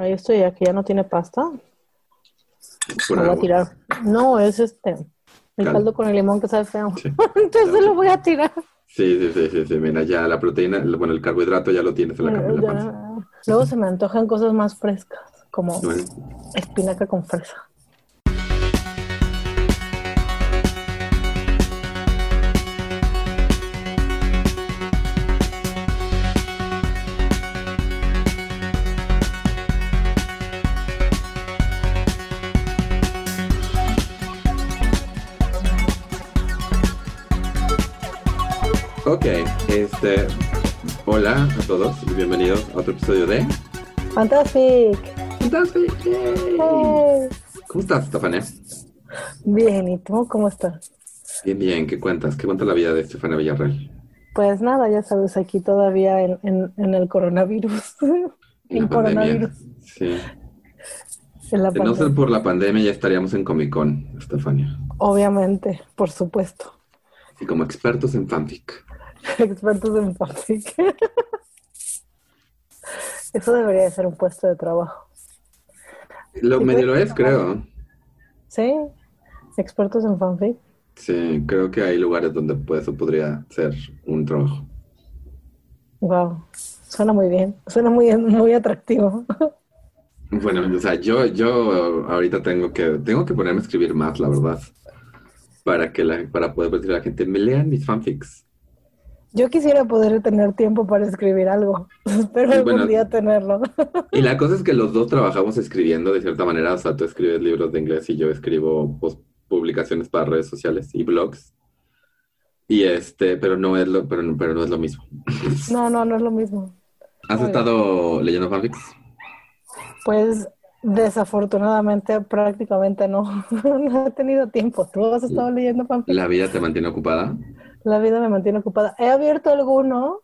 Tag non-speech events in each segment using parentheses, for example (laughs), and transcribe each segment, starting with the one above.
Ahí estoy, ya que ya no tiene pasta. Lo voy a tirar. No, es este. El Caldo. caldo con el limón que sabe feo. Sí. (laughs) Entonces lo voy a tirar. Sí, sí, sí, sí, sí, mira, ya la proteína, bueno, el carbohidrato ya lo tienes en la, Eh, en la ya. panza. Luego se me antojan cosas más frescas, como Bueno, espinaca con fresa. Ok, este, hola a todos y bienvenidos a otro episodio de Fantastic. Fantastic. Yay. Hey. ¿Cómo estás, Estefania? Bien, ¿y tú cómo estás? Bien, bien, ¿qué cuentas? ¿Qué cuenta la vida de Estefania Villarreal? Pues nada, ya sabes, aquí todavía en, en, en el coronavirus. (laughs) En coronavirus. Sí. En la De no ser por la pandemia ya estaríamos en Comic Con, Estefania. Obviamente, por supuesto. Y como expertos en fanfic. (laughs) Expertos en fanfic. (laughs) Eso debería de ser un puesto de trabajo. Lo medio lo es, creo. ¿Sí? Expertos en fanfic. Sí, creo que hay lugares donde pues, eso podría ser un trabajo. Wow. Suena muy bien. Suena muy, muy atractivo. (laughs) Bueno, o sea, yo, yo ahorita tengo que, tengo que ponerme a escribir más, la verdad. Para que la, para poder decirle a la gente, me lean mis fanfics. Yo quisiera poder tener tiempo para escribir algo. (laughs) Espero Y algún bueno, día tenerlo. Y la (laughs) cosa es que los dos trabajamos escribiendo de cierta manera. O sea, tú escribes libros de inglés y yo escribo pues, publicaciones para redes sociales y blogs. Y este, pero no es lo, pero, no- pero no es lo mismo. No, no, no es lo mismo. ¿Has estado leyendo fanfics? Pues desafortunadamente prácticamente no. (laughs) No he tenido tiempo. ¿Tú has estado leyendo fanfic? ¿La vida te mantiene ocupada? La vida me mantiene ocupada. He abierto algunos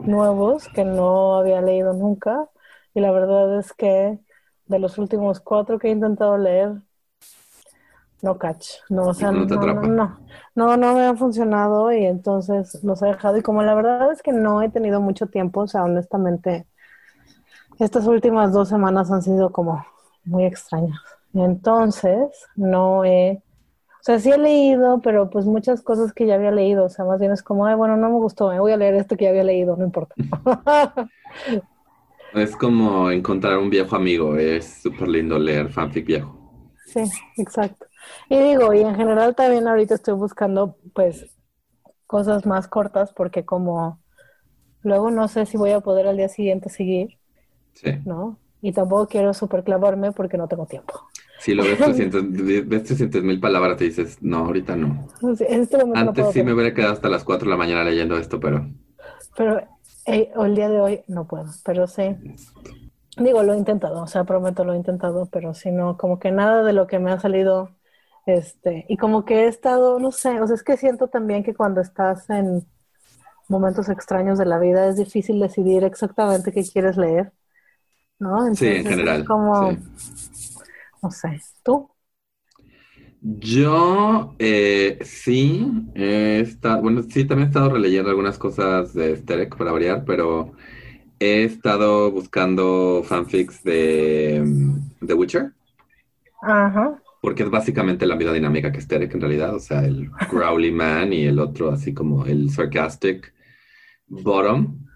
nuevos que no había leído nunca y la verdad es que de los últimos cuatro que he intentado leer, no catch. No, o sea, No no, no, no, no, no me han funcionado y entonces los he dejado. Y como la verdad es que no he tenido mucho tiempo, o sea, honestamente, estas últimas dos semanas han sido como muy extrañas. Entonces, no he, o sea, sí he leído, pero pues muchas cosas que ya había leído, o sea, más bien es como, ay, bueno, no me gustó, me voy a leer esto que ya había leído, no importa. (laughs) Es como encontrar un viejo amigo. Es súper lindo leer fanfic viejo. Sí, exacto. Y digo, y en general también ahorita estoy buscando pues cosas más cortas porque como luego no sé si voy a poder al día siguiente seguir, Sí. ¿no? Y tampoco quiero super clavarme porque no tengo tiempo. Si lo ves 300 ves 300 mil palabras y dices, no, ahorita no. Sí, En este momento Antes sí me hubiera quedado hasta las 4 de la mañana leyendo esto, pero Pero eh, el día de hoy no puedo, pero sí. Digo, lo he intentado, o sea, prometo lo he intentado, pero si no, como que nada de lo que me ha salido, este, y como que he estado, no sé, o sea, es que siento también que cuando estás en momentos extraños de la vida es difícil decidir exactamente qué quieres leer, ¿no? sí, en Entonces, general. Es como, sí. No sé, ¿tú? Yo eh, sí, he estado, bueno, sí, también he estado releyendo algunas cosas de Sterek para variar, pero he estado buscando fanfics de mm, The Witcher, Ajá. porque es básicamente la misma dinámica que Sterek en realidad, o sea, el (laughs) Growly Man y el otro así como el Sarcastic Bottom.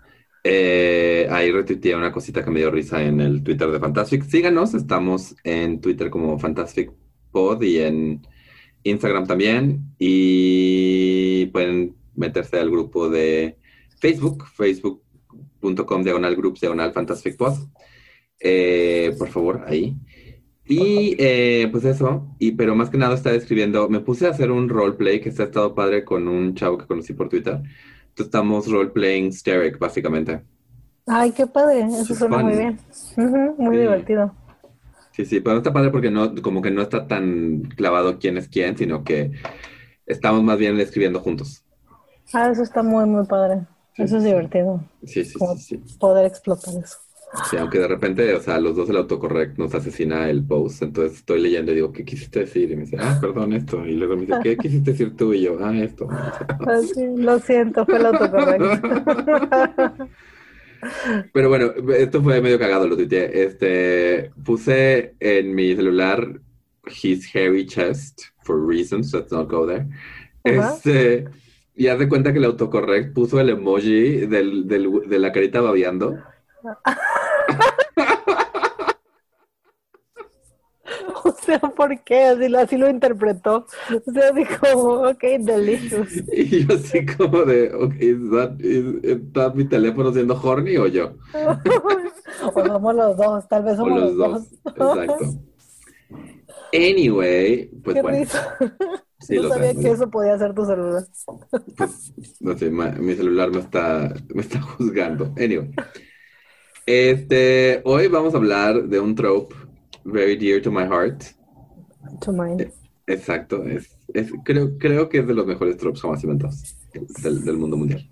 Eh, ahí retuiteé una cosita que me dio risa en el Twitter de Fantastic. Síganos, estamos en Twitter como Fantastic Pod y en Instagram también. Y pueden meterse al grupo de Facebook, facebook.com diagonal groups diagonal Fantastic Pod. Eh, por favor, ahí. Y eh, pues eso, y pero más que nada estaba escribiendo, me puse a hacer un roleplay que se ha estado padre con un chavo que conocí por Twitter. Estamos roleplaying Sterek, básicamente. Ay, qué padre, eso Es suena fun. muy bien. Ujú, muy Sí. divertido. Sí, sí, pero está padre porque no, como que no está tan clavado quién es quién, sino que estamos más bien escribiendo juntos. Ah, eso está muy, muy padre. Sí, Eso es divertido, Sí, sí, como sí, sí. poder explotar eso. Sí, aunque de repente, o sea, los dos el autocorrect nos asesina el post, entonces estoy leyendo y digo, ¿qué quisiste decir? Y me dice, ah, perdón, esto. Y luego me dice, ¿qué quisiste decir tú? Y yo, ah, esto. Ah, sí, lo siento, fue el autocorrecto. (laughs) Pero bueno, esto fue medio cagado, lo tuiteé. Este, puse en mi celular his hairy chest for reasons, let's not go there. Este, y haz de cuenta que el autocorrect puso el emoji del, del- de la carita babeando. (laughs) O sea, ¿por qué? Así lo, así lo interpretó. O sea, así como, ok, delicious. (laughs) Y yo así como de, ok, ¿está mi teléfono siendo horny o yo? (laughs) O somos los dos, tal vez O somos los dos. Exacto. Anyway, pues Qué bueno. Sí, no sabía sé. que eso podía ser tu celular. Pues, no sé, ma- mi celular me está, me está juzgando. Anyway. Este, hoy vamos a hablar de un trope very dear to my heart. To mine. Exacto, es, es- creo, creo que es de los mejores tropes jamás inventados del, del mundo mundial.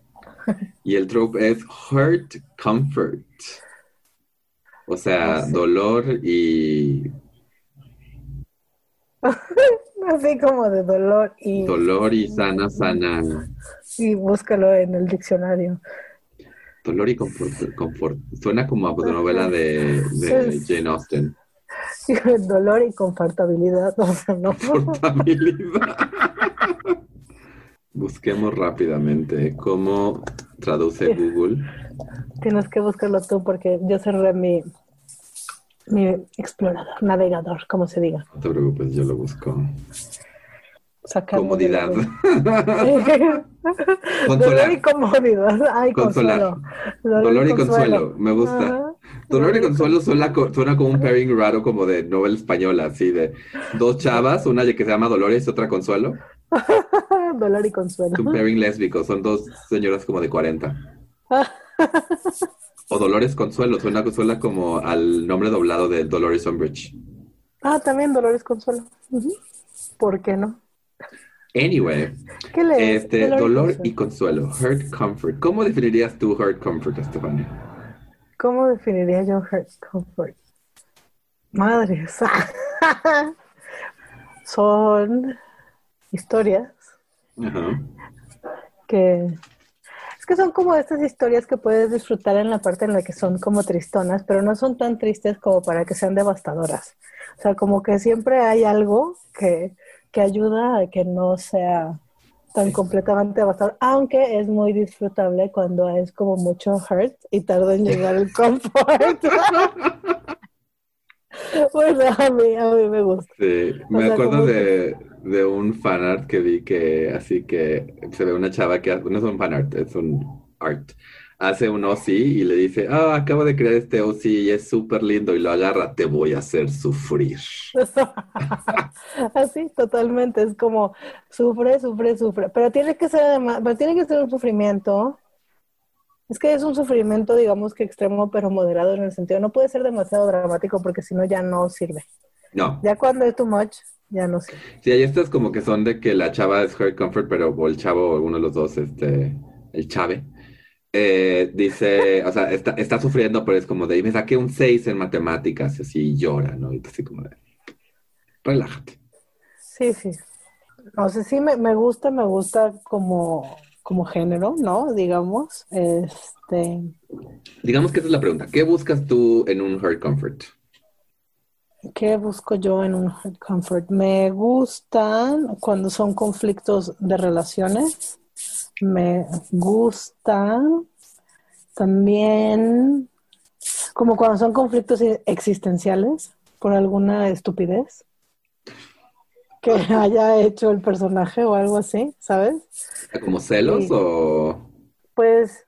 Y el trope es hurt comfort. O sea, Ah, sí. dolor y (laughs) Así como de dolor y, dolor y sana, sana. y búscalo en el diccionario. Dolor y confort. confort. Suena como a novela de, de Sí. Jane Austen. Dolor y confortabilidad. O sea, no. Busquemos rápidamente cómo traduce Google. Tienes que buscarlo tú porque yo cerré mi, mi explorador, navegador, como se diga. No te preocupes, yo lo busco. Comodidad. (laughs) Dolor y comodidad. Ay, consuelo. Dolor y consuelo. Me gusta. Ajá. (laughs) Dolor y consuelo suena, co- suena como un pairing raro, como de novela española, así de dos chavas, una que se llama Dolores y otra Consuelo. (laughs) Dolor y consuelo. Es un pairing lésbico, son dos señoras como de 40. (laughs) O Dolores Consuelo, suena, suena como al nombre doblado de Dolores Umbridge. Ah, también Dolores Consuelo. ¿Por qué no? Anyway, ¿Qué lees? este, dolor y consuelo, hurt comfort. ¿Cómo definirías tú hurt comfort, Estefania? ¿Cómo definiría yo hurt comfort? Madres. (laughs) Son historias que es que son como estas historias que puedes disfrutar en la parte en la que son como tristonas, pero no son tan tristes como para que sean devastadoras. O sea, como que siempre hay algo que, que ayuda a que no sea tan completamente devastador, aunque es muy disfrutable cuando es como mucho hurt y tarda en llegar el comfort. (laughs) bueno, a mí, a mí me gusta. Sí, me sea, acuerdo como de, de un fanart que vi que así que se ve una chava que hace- no es un fanart, es un art. Hace un OC y le dice, ah, acabo de crear este OC y es súper lindo y lo agarra, te voy a hacer sufrir. (laughs) Así, totalmente. Es como sufre, sufre, sufre. Pero tiene que ser además, pero tiene que ser un sufrimiento. Es que es un sufrimiento, digamos que extremo, pero moderado en el sentido. No puede ser demasiado dramático porque si no ya no sirve. No, Ya cuando es too much, ya no sirve. sí, hay estas como que son de que la chava es hurt comfort, pero o el chavo o uno de los dos, este, el chave, eh, dice, o sea, está, está sufriendo, pero es como de, y me saqué un 6 en matemáticas, y así llora, ¿no? Y así como de, relájate. Sí, sí. No sé, sí me, me gusta, me gusta como, como género, ¿no? Digamos. Este, Digamos que esa es la pregunta. ¿Qué buscas tú en un hurt comfort? ¿Qué busco yo en un hard comfort? Me gustan cuando son conflictos de relaciones. Me gustan también como cuando son conflictos existenciales por alguna estupidez que (laughs) haya hecho el personaje o algo así, ¿sabes? ¿Como celos o...? Pues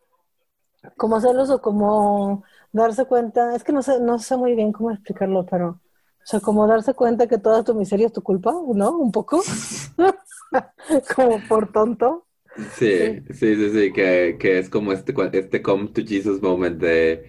como celos o como darse cuenta, es que no sé, no sé muy bien cómo explicarlo, pero, o sea, como darse cuenta que toda tu miseria es tu culpa, ¿no? Un poco, (laughs) como por tonto. Sí, sí, sí, sí, que, que es como este, este come to Jesus moment de,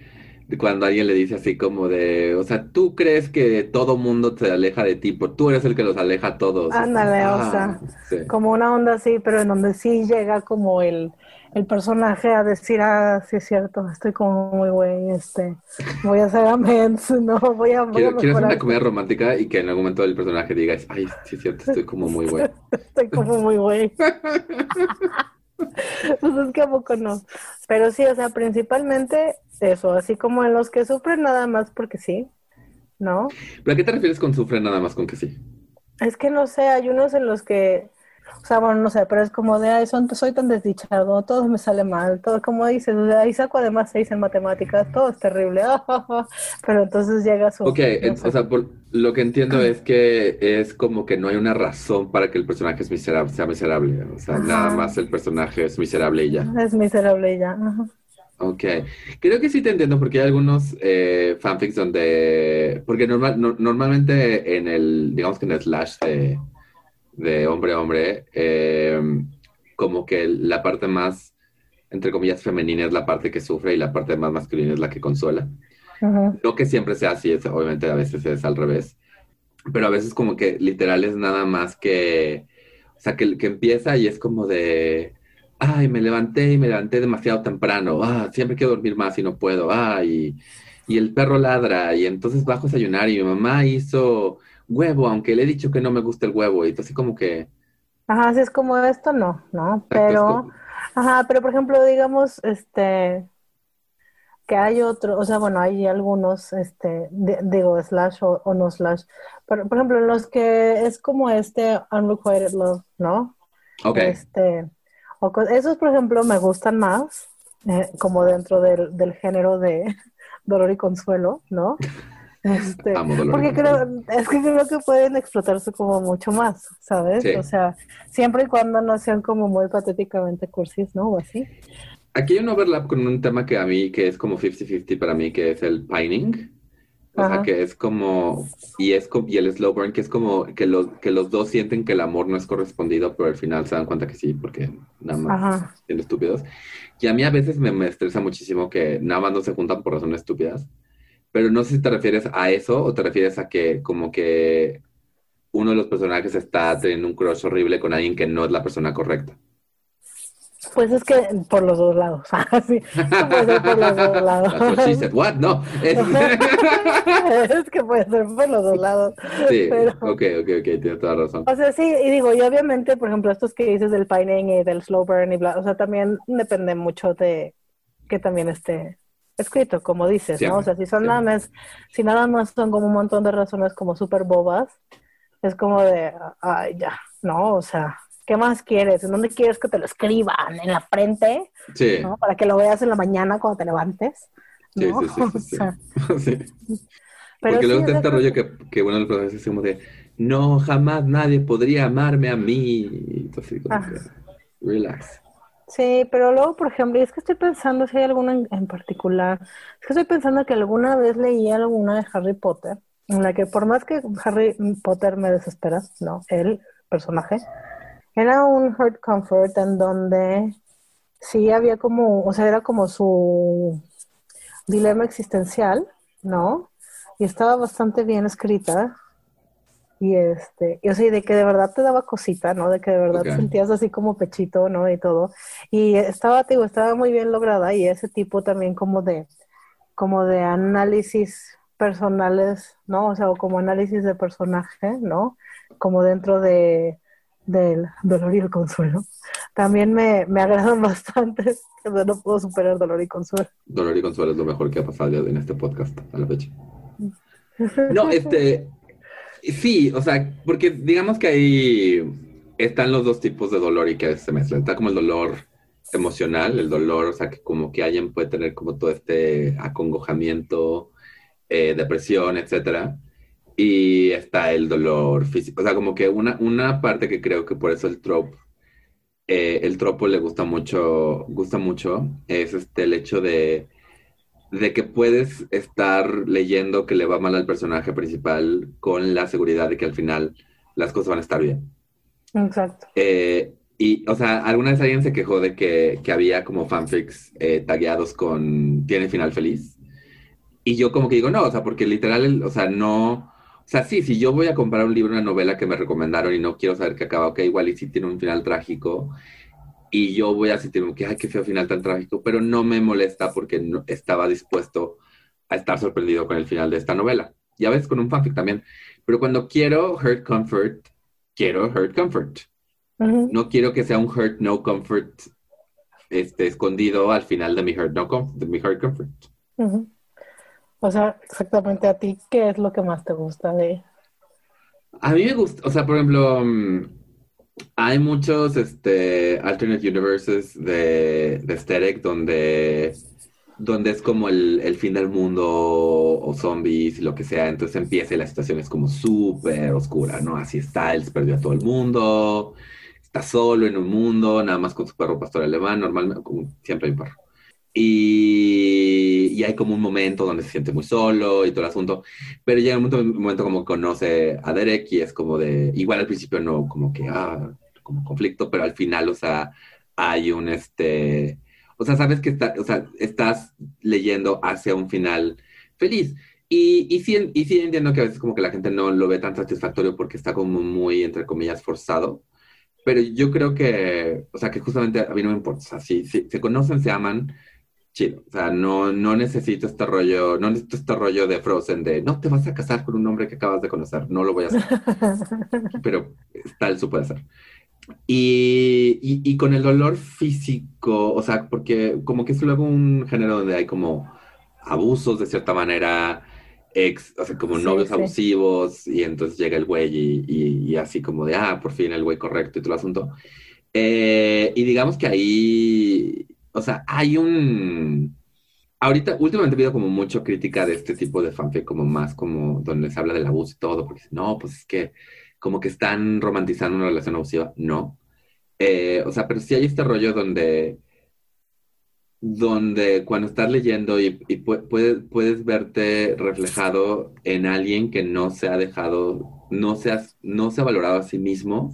de cuando alguien le dice así como de, o sea, tú crees que todo mundo te aleja de ti, pero tú eres el que los aleja a todos. Ándale, o Ah, sea, sí. como una onda así, pero en donde sí llega como el, el personaje a decir, ah, sí es cierto, estoy como muy güey, este, voy a hacer amends, (laughs) no, voy a, voy a Quiero, hacer una comedia romántica y que en algún momento el personaje diga, ay, sí es cierto, estoy como muy bueno. (laughs) estoy como muy güey. (laughs) Pues es que a poco no. Pero sí, o sea, principalmente eso, así como en los que sufren nada más porque sí, ¿no? ¿Pero a qué te refieres con sufren nada más con que sí? Es que no sé, hay unos en los que o sea, bueno, no sé, pero es como de, ay, son, soy tan desdichado, todo me sale mal, todo como dices, o sea, ahí saco además seis en matemáticas, todo es terrible, (laughs) pero entonces llega su... Ok, o sea, lo que entiendo es que es como que no hay una razón para que el personaje es miserable, sea miserable, o sea, nada más el personaje es miserable y ya. Es miserable y ya. Ok, creo que sí te entiendo porque hay algunos eh, fanfics donde, porque normal, normalmente en el, digamos que en el slash de de hombre a hombre, eh, como que la parte más, entre comillas, femenina es la parte que sufre y la parte más masculina es la que consuela. No que siempre sea así, es, obviamente a veces es al revés, pero a veces como que literal es nada más que, o sea, que, que empieza y es como de, ay, me levanté y me levanté demasiado temprano, ah, siempre quiero dormir más y no puedo, ay, y, y el perro ladra y entonces bajo a desayunar y mi mamá hizo huevo, aunque le he dicho que no me gusta el huevo, y entonces como que... Ajá, así es como esto, no, ¿no? Pero, ajá, pero por ejemplo, digamos, este, que hay otro, o sea, bueno, hay algunos, este, digo, slash o, no slash, pero, por ejemplo, los que es como este unrequited love, ¿no? Ok. Este, o, esos, por ejemplo, me gustan más, eh, como dentro del, del género de (laughs) dolor y consuelo, ¿no? (laughs) Este, porque creo, es que creo que pueden explotarse como mucho más, ¿sabes? O sea, siempre y cuando no sean como muy patéticamente cursis, ¿no? O así. Aquí hay un overlap con un tema que a mí, que es como 50-50 para mí, que es el pining. O sea, que es como, y es y el slow burn, que es como que los, que los dos sienten que el amor no es correspondido, pero al final se dan cuenta que sí, porque nada más siendo estúpidos. Y a mí a veces me, me estresa muchísimo que nada más no se juntan por razones estúpidas. Pero no sé si te refieres a eso o te refieres a que como que uno de los personajes está teniendo un crush horrible con alguien que no es la persona correcta. Pues es que por los dos lados. (laughs) sí, puede ser por los dos lados. What? No. (laughs) Es... que puede ser por los dos lados. Sí, pero... ok, ok, ok, tienes toda razón. O sea, sí, y digo, y obviamente, por ejemplo, estos que dices del pining y del slow burn y bla, o sea, también depende mucho de que también esté escrito, como dices, ¿no? O sea, si son nada más, si nada más son como un montón de razones como súper bobas, es como de, ay, ya, ¿no? O sea, ¿qué más quieres? ¿En dónde quieres que te lo escriban? ¿En la frente? Sí. ¿no? Para que lo veas en la mañana cuando te levantes. ¿no? Sí, sí, sí. (laughs) sí. (laughs) Porque luego está este rollo que, que de los profesores es como de, no, jamás nadie podría amarme a mí. Entonces, como que, relax. Sí, pero luego, por ejemplo, y es que estoy pensando si hay alguna en, particular, es que estoy pensando que alguna vez leí alguna de Harry Potter, en la que por más que Harry Potter me desespera, no, el personaje, era un hurt comfort en donde sí había como, o sea, era como su dilema existencial, ¿no? Y estaba bastante bien escrita. Y este, y, o sea, de que de verdad te daba cosita, ¿no? De que de verdad te sentías así como pechito, ¿no? Y todo. Y estaba, digo, estaba muy bien lograda y ese tipo también como de, como de análisis personales, ¿no? O sea, como análisis de personaje, ¿no? Como dentro de, del dolor y el consuelo. También me, me agradan (laughs) bastante. No puedo superar dolor y consuelo. Dolor y consuelo es lo mejor que ha pasado en este podcast a la fecha. (laughs) No, este, Sí, o sea, porque digamos que ahí están los dos tipos de dolor y que se mezclan. Está como el dolor emocional, el dolor, o sea, que como que alguien puede tener como todo este acongojamiento, eh, depresión, etcétera. Y está el dolor físico. O sea, como que una, una parte que creo que por eso el trope, eh, el tropo le gusta mucho, gusta mucho, es este el hecho de de que puedes estar leyendo que le va mal al personaje principal con la seguridad de que al final las cosas van a estar bien. Exacto. Eh, y, o sea, alguna vez alguien se quejó de que, había como fanfics eh, tagueados con tiene final feliz. Y yo como que digo, no, o sea, porque literal, o sea, no, o sea, sí, si yo voy a comprar un libro, una novela que me recomendaron y no quiero saber qué acaba, ok, igual y si tiene un final trágico, y yo voy a sentirme que, ay, qué feo final tan trágico, pero no me molesta porque no, estaba dispuesto a estar sorprendido con el final de esta novela. Y a veces con un fanfic también. Pero cuando quiero hurt comfort, quiero hurt comfort. No quiero que sea un hurt no comfort este, escondido al final de mi hurt no comfort, de mi hurt comfort. O sea, exactamente a ti, ¿qué es lo que más te gusta de A mí me gusta, o sea, por ejemplo, mm, hay muchos este, alternate universes de, de donde, donde es como el, el, fin del mundo o zombies y lo que sea. Entonces empieza y la situación es como súper oscura, ¿no? Así Styles perdió a todo el mundo, está solo en un mundo, nada más con su perro pastor alemán, normalmente, siempre hay un perro. Y, y, hay como un momento donde se siente muy solo y todo el asunto, pero llega un momento, un momento como conoce a Derek y es como de, igual al principio no como que, ah, como conflicto, pero al final, o sea, hay un, este, o sea, sabes que está, o sea, estás leyendo hacia un final feliz. Y, y, sí, y sí entiendo que a veces como que la gente no lo ve tan satisfactorio porque está como muy, entre comillas, forzado. Pero yo creo que, o sea, que justamente a mí no me importa. O sea, si, si se conocen, se aman, chido. O sea, no, no necesito este rollo, no necesito este rollo de Frozen de no te vas a casar con un hombre que acabas de conocer, no lo voy a hacer. (laughs) Pero tal, eso puede ser. Y, y, y, con el dolor físico, o sea, porque como que es luego un género donde hay como abusos de cierta manera, ex, o sea, como novios abusivos, y entonces llega el güey y, y, así como de, ah, por fin el güey correcto y todo el asunto. Eh, y digamos que ahí o sea, hay un... Ahorita, últimamente he habido como mucha crítica de este tipo de fanfic, como más como donde se habla del abuso y todo, porque no, pues es que como que están romantizando una relación abusiva. No. Eh, o sea, pero sí hay este rollo donde, donde cuando estás leyendo y, puedes, puedes verte reflejado en alguien que no se ha dejado, no se ha, no se ha valorado a sí mismo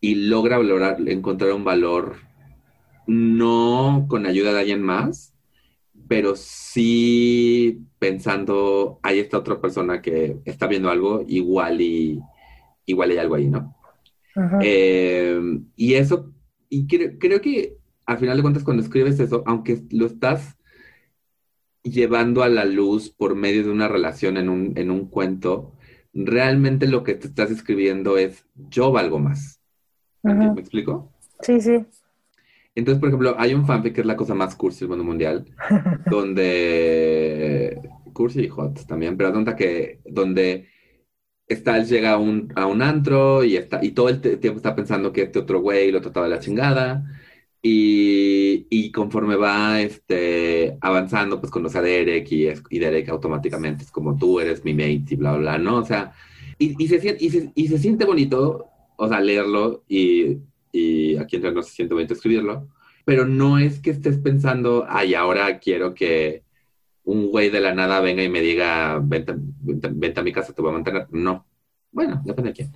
y logra valorar, encontrar un valor no con ayuda de alguien más, pero sí pensando, hay esta otra persona que está viendo algo, igual y igual hay algo ahí, ¿no? Eh, y eso, y creo, que al final de cuentas cuando escribes eso, aunque lo estás llevando a la luz por medio de una relación en un, en un cuento, realmente lo que te estás escribiendo es yo valgo más. ¿Me explico? Sí, sí. Entonces, por ejemplo, hay un fanfic que es la cosa más cursi del mundo mundial, (laughs) donde cursi y hot también, pero donde que donde está, llega a un, a un antro y está y todo el tiempo está pensando que este otro güey lo trataba de la chingada y, y conforme va este, avanzando, pues conoce a Derek y, y Derek automáticamente es como tú eres mi mate y bla, bla, ¿no? O sea, y, y, se, y, se, y se siente bonito, o sea, leerlo y y aquí entre no se siente bonito escribirlo, pero no es que estés pensando, ay, ahora quiero que un güey de la nada venga y me diga, vente, a mi casa, te voy a mantener. No. Bueno, depende de quién.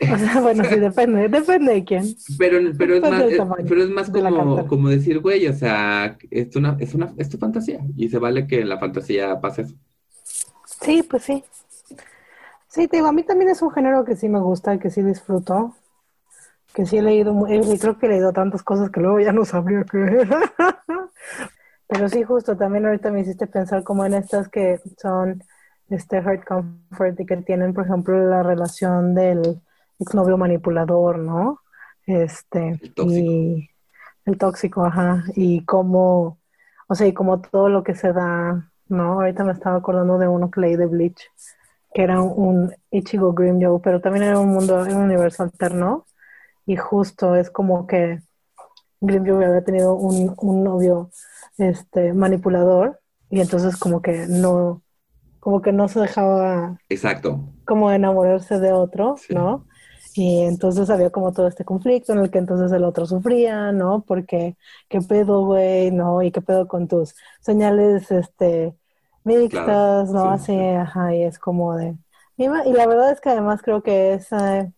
(laughs) O sea, bueno, sí, depende, depende de quién. Pero, pero, es, más, pero es más como, como decir, güey, o sea, es, una, es, una, es tu fantasía y se vale que en la fantasía pase eso. Sí, pues sí. Sí, te digo, a mí también es un género que sí me gusta, que sí disfruto que sí he leído, y creo que he leído tantas cosas que luego ya no sabría qué. (laughs) Pero sí, justo, también ahorita me hiciste pensar como en estas que son este hard comfort y que tienen, por ejemplo, la relación del exnovio manipulador, ¿no? Este, el tóxico. y el tóxico, ajá, y como, o sea, y como todo lo que se da, ¿no? Ahorita me estaba acordando de uno que leí de Bleach, que era un Ichigo Joe, pero también era un mundo, un universo alterno, y justo es como que Greenview había tenido un, un, novio este manipulador y entonces como que no como que no se dejaba exacto. como enamorarse de otro no y entonces había como todo este conflicto en el que entonces el otro sufría no porque qué pedo güey no y qué pedo con tus señales este mixtas no así ajá y es como de y la verdad es que además creo que esa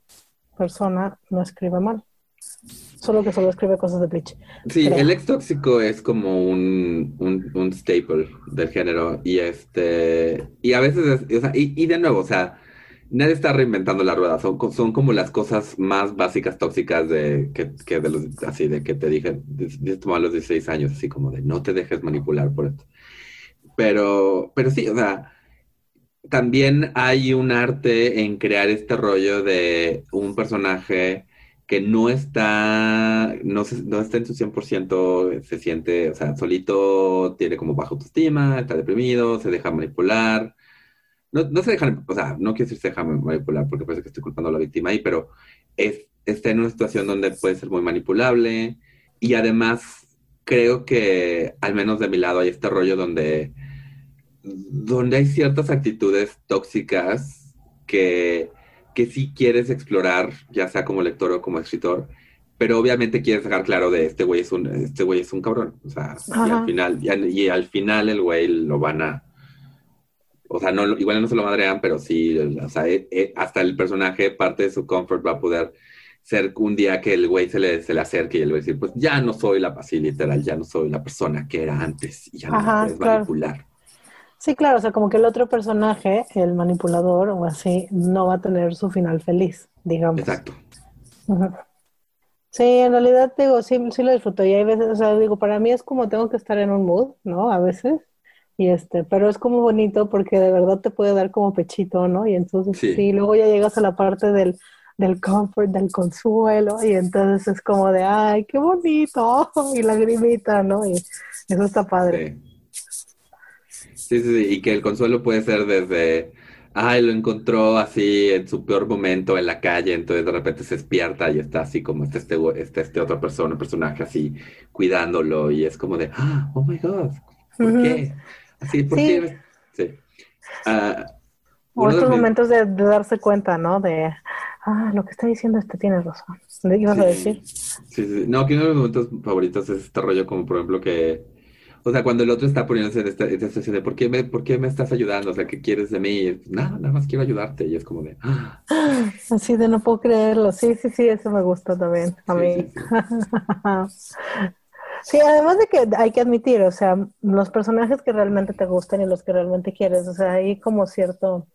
persona no escribe mal. Solo que solo escribe cosas de Bleach. Sí, el ex tóxico es como un, un, staple del género. Y este. Y a veces o sea, y, de nuevo, o sea, nadie está reinventando la rueda. Son, son como las cosas más básicas tóxicas de que, que de los, así de que te dije, de, a los 16 años, así como de no te dejes manipular por esto. Pero, pero sí, o sea también hay un arte en crear este rollo de un personaje que no está, no, no está en su 100%, se siente, o sea, solito, tiene como baja autoestima, está deprimido, se deja manipular. No, no se deja, o sea, no quiero decir se deja manipular porque parece que estoy culpando a la víctima ahí, pero es, está en una situación donde puede ser muy manipulable y además creo que, al menos de mi lado, hay este rollo donde, donde hay ciertas actitudes tóxicas que que sí quieres explorar, ya sea como lector o como escritor, pero obviamente quieres dejar claro de este güey es un, este güey es un cabrón. O sea, y al final, y al, final el güey lo van a. O sea, no, igual no se lo madrean, pero sí, o sea, eh, eh, hasta el personaje, parte de su comfort va a poder ser un día que el güey se le, se le acerque y él va a decir, pues ya no soy la, así literal, ya no soy la persona que era antes y ya no puedes manipular. Sí, claro, o sea, como que el otro personaje, el manipulador o así, no va a tener su final feliz, digamos. Exacto. Sí, en realidad digo, sí, sí lo disfruto. Y hay veces, o sea, digo, para mí es como tengo que estar en un mood, ¿no? A veces. Y este, pero es como bonito porque de verdad te puede dar como pechito, ¿no? Y entonces sí, luego ya llegas a la parte del, del comfort, del consuelo, y entonces es como de, ay, qué bonito, (laughs) y lagrimita, ¿no? Y eso está padre. Sí, sí, sí, y que el consuelo puede ser desde, ay, lo encontró así en su peor momento en la calle, entonces de repente se despierta y está así como este, este, este, este otro persona, personaje así cuidándolo y es como de, ah, oh my God, ¿por qué? Así, ¿por qué? Sí. Uh, o estos momentos de, darse cuenta, ¿no? De, ah, lo que está diciendo este tiene razón. ¿Qué ibas a decir? Sí, sí, no, que uno de mis momentos favoritos es este rollo como, por ejemplo, que o sea, cuando el otro está poniéndose en esta, situación de ¿por qué, me, ¿por qué me estás ayudando? O sea, ¿qué quieres de mí? Nada, nada más quiero ayudarte. Y es como de... ¡Ah! (gasps) Así de no puedo creerlo. Sí, sí, sí, eso me gusta también a mí. (laughs) Sí, además de que hay que admitir, o sea, los personajes que realmente te gustan y los que realmente quieres, o sea, hay como cierto,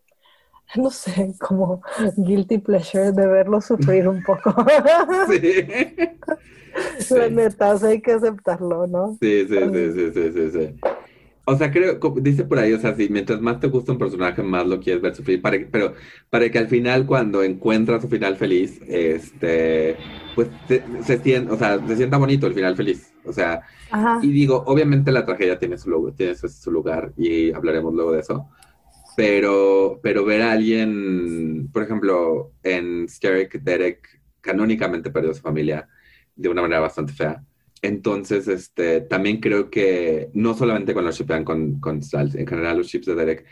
(laughs) no sé, como guilty pleasure de verlos sufrir un poco. (laughs) Sí. (laughs) La neta, o sea, hay que aceptarlo, ¿no? Sí, sí, sí, sí, sí, sí, O sea, creo, dice por ahí, o sea, si mientras más te gusta un personaje, más lo quieres ver sufrir, para, pero para que al final, cuando encuentra su final feliz, este, pues se, sienta, o sea, se sienta bonito el final feliz. O sea, y digo, obviamente la tragedia tiene su, tiene su, lugar y hablaremos luego de eso. Pero, pero ver a alguien, por ejemplo, en Scary Derek canónicamente perdió a su familia de una manera bastante fea. Entonces, este, también creo que no solamente con los shipean con, con en general los ships de Derek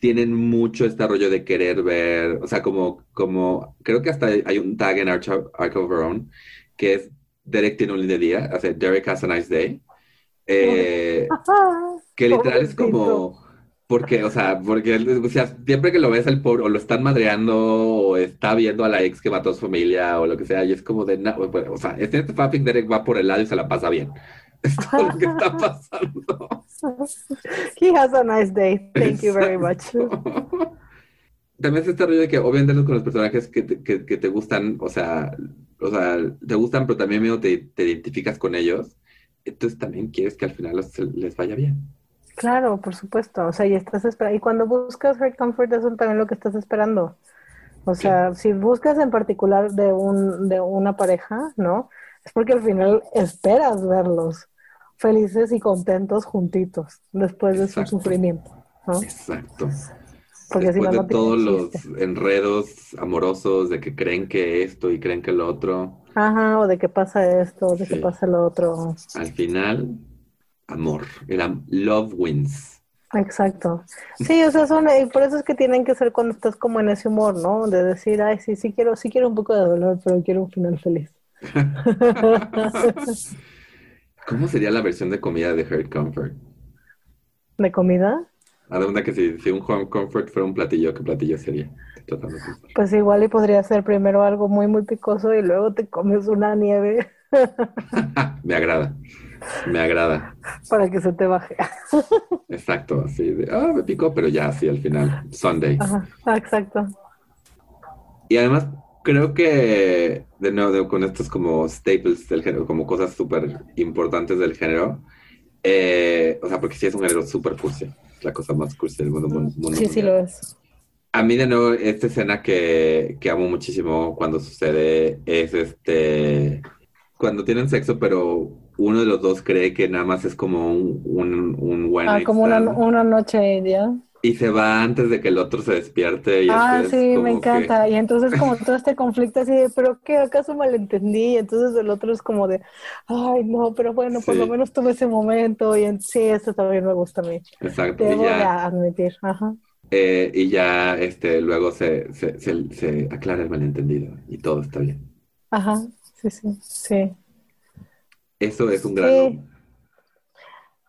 tienen mucho este rollo de querer ver, o sea, como, como, creo que hasta hay un tag en Arch, Arc of Our Own que es Derek tiene un lindo día, o sea, Derek has a nice day, eh, que literal es como, porque, o sea, porque, o sea, siempre que lo ves al pobre, o lo están madreando, o está viendo a la ex que mató a su familia, o lo que sea, y es como de, o sea, este fucking Derek va por el lado y se la pasa bien. (laughs) Es todo lo que está pasando. (laughs) He has a nice day. Thank you very much. También es este rollo de que obviamente con los personajes que te, que, te gustan, o sea, o sea, te gustan, pero también medio te, te identificas con ellos. Entonces también quieres que al final les vaya bien. Claro, por supuesto. O sea, y estás esperando. Y cuando buscas Hard Comfort, eso es también lo que estás esperando. O sea, si buscas en particular de un de una pareja, ¿no? Es porque al final esperas verlos felices y contentos juntitos después de su sufrimiento, ¿no? Exacto. Porque después de todos los enredos amorosos de que creen que esto y creen que lo otro. Ajá, o de que pasa esto, o de que pasa lo otro. Al final amor, era love wins. Exacto. Sí, o sea, son, y por eso es que tienen que ser cuando estás como en ese humor, ¿no? De decir, ay, sí, sí quiero, sí quiero un poco de dolor, pero quiero un final feliz. (laughs) ¿Cómo sería la versión de comida de Heart Comfort? ¿De comida? A que si, si un home comfort fuera un platillo, ¿qué platillo sería? Pues igual y podría ser primero algo muy, muy picoso y luego te comes una nieve. (laughs) Me agrada. Me agrada. Para que se te baje. Exacto, así de, ah, me picó, pero ya así al final, Sunday. Ajá, exacto. Y además, creo que, de nuevo, con estos como staples del género, como cosas súper importantes del género, eh, o sea, porque sí es un género súper cursi, la cosa más cursi del mundo. mundo sí, sí lo es. A mí de nuevo, esta escena que, que amo muchísimo cuando sucede es este, cuando tienen sexo, pero uno de los dos cree que nada más es como un, un, un one Ah, night como una, stand. una noche ya. Y se va antes de que el otro se despierte. Y Ah, sí, me que- encanta. Y entonces como todo este conflicto así de, pero qué, acaso malentendí. Entonces el otro es como de, ay, no, pero bueno, por lo menos tuve ese momento. Y en- sí, esto también me gusta a mí. Exacto. Y Debo de ya, admitir. Ajá. eh, y ya este, luego se, se, se, se aclara el malentendido y todo está bien. Ajá. Sí, sí, sí. Eso es un gran... Sí.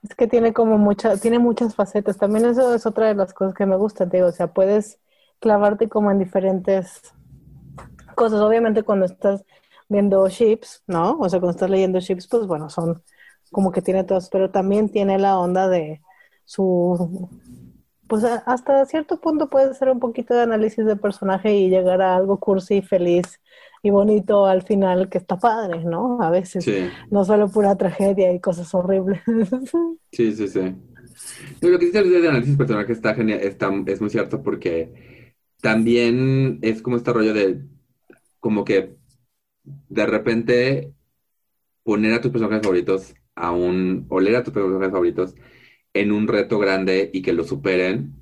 Es que tiene como mucha, tiene muchas facetas. También eso es otra de las cosas que me gusta, te digo. O sea, puedes clavarte como en diferentes cosas. Obviamente cuando estás viendo ships, ¿no? O sea, cuando estás leyendo ships, pues bueno, son como que tiene todos, pero también tiene la onda de su, pues hasta cierto punto puede ser un poquito de análisis de personaje y llegar a algo cursi, feliz y bonito al final, que está padre, ¿no? A veces. Sí, No solo pura tragedia y cosas horribles. (laughs) sí, sí, sí. No, lo que dice Luis de análisis personal que está genial, está, es muy cierto porque también es como este rollo de como que de repente poner a tus personajes favoritos a un, o leer a tus personajes favoritos en un reto grande y que lo superen,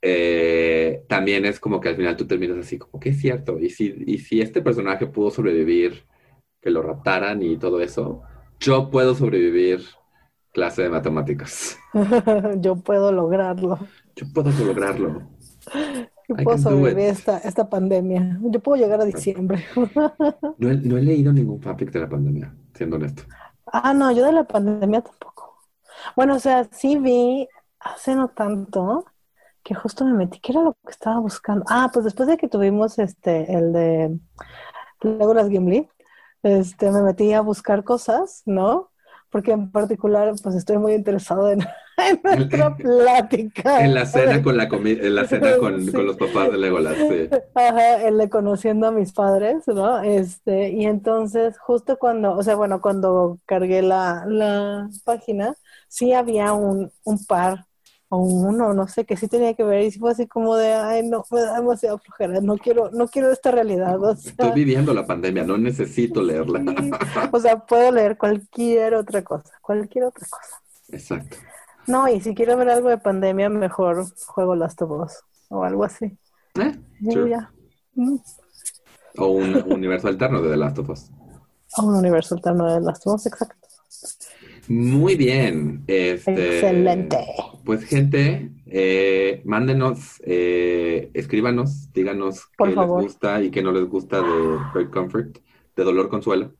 eh, también es como que al final tú terminas así, como que es cierto, y si, y si este personaje pudo sobrevivir, que lo raptaran y todo eso, yo puedo sobrevivir clase de matemáticas. (laughs) Yo puedo lograrlo. Yo puedo lograrlo. Yo I puedo sobrevivir esta, esta pandemia. Yo puedo llegar a diciembre. No he, no he leído ningún fanfic de la pandemia, siendo honesto. Ah, no, yo de la pandemia tampoco. Bueno, o sea, sí vi hace no tanto que justo me metí. ¿Qué era lo que estaba buscando? Ah, pues después de que tuvimos este, el de Legolas Gimli, este, me metí a buscar cosas, ¿no? Porque en particular, pues estoy muy interesado en, (laughs) en nuestra (laughs) plática. En la cena con la comi- en la cena con, (laughs) Sí. con los papás de Legolas, sí. Ajá, el de conociendo a mis padres, ¿no? Este, y entonces, justo cuando, o sea, bueno, cuando cargué la, la página, sí había un, un par, o uno, no sé, que sí tenía que ver, y fue así como de, ay, no, me da demasiado flojera, no quiero, no quiero esta realidad, o sea, Estoy viviendo la pandemia, no necesito leerla. sí. O sea, puedo leer cualquier otra cosa, cualquier otra cosa. Exacto. No, y si quiero ver algo de pandemia, mejor juego Last of Us, o algo así. ¿Eh? Sure. ya. Mm. O un universo alterno de The Last of Us. A un universo alterno de Last of Us, exacto. Muy bien. Este, Excelente. Pues gente, eh, mándenos, eh, escríbanos, díganos Por qué favor. les gusta y qué no les gusta de Hurt Comfort, de Dolor Consuelo.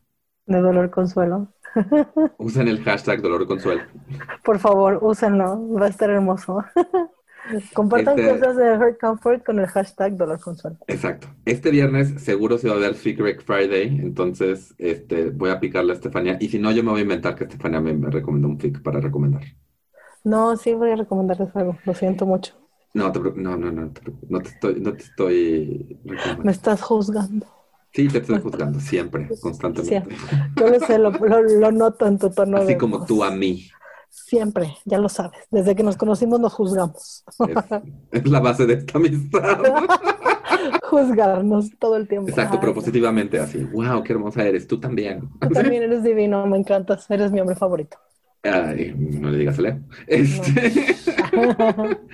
De dolor consuelo. (laughs) Usen el hashtag Dolor Consuelo. Por favor, úsenlo. Va a estar hermoso. (laughs) Compartan Este- cosas de Hurt Comfort con el hashtag dolor consuelo. Exacto. Este viernes seguro se va a ver Friday, entonces este, voy a picarle a Estefania. Y si no, yo me voy a inventar que Estefania me, me recomendó un fic para recomendar. No, sí voy a recomendarles algo. Lo siento mucho. No, te, no, no, no, te no te estoy, no te estoy. Me estás juzgando. Sí, te estoy juzgando siempre, constantemente. Yo lo sé, lo, lo- lo noto en tu tono Así de como voz. tú a mí. Siempre, ya lo sabes. Desde que nos conocimos nos juzgamos. Es, es la base de esta amistad. (laughs) Juzgarnos todo el tiempo. Exacto, Ay, pero positivamente así. Wow, qué hermosa eres. Tú también. Tú también eres divino, me encantas. Eres mi hombre favorito. Ay, no le digas a Leo. Este... (laughs)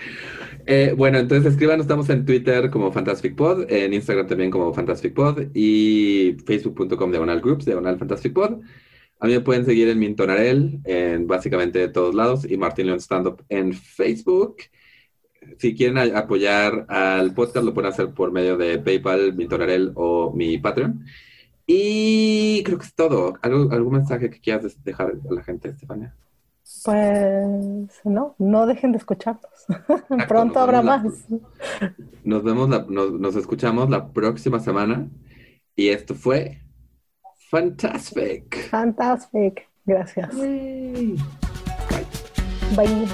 Eh, bueno, entonces escríbanos, estamos en Twitter como Fantastic Pod, en Instagram también como Fantastic Pod y facebook.com diagonal groups, diagonal Fantastic Pod. A mí me pueden seguir en Mintonarel en básicamente todos lados y Martín León Stand Up en Facebook. Si quieren a- apoyar al podcast, lo pueden hacer por medio de PayPal, Mintonarel o mi Patreon. Y creo que es todo. ¿Algo, ¿Algún mensaje que quieras dejar a la gente, Estefania? Pues no, no dejen de escucharnos. (laughs) nos Pronto habrá la- más. Nos vemos, la- nos, nos escuchamos la próxima semana. Y esto fue Fantastic. Fantastic. Gracias. Yay. Bye.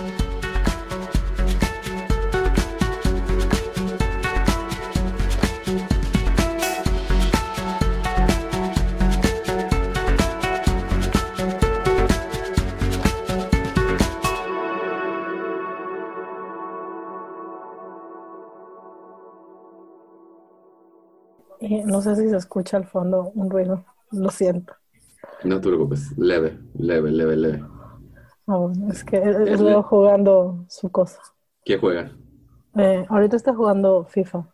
Y no sé si se escucha al fondo un ruido. Lo siento. No te preocupes, leve, leve, leve, leve. Es que es Leo jugando su cosa. ¿Qué juega? Eh, ahorita está jugando FIFA.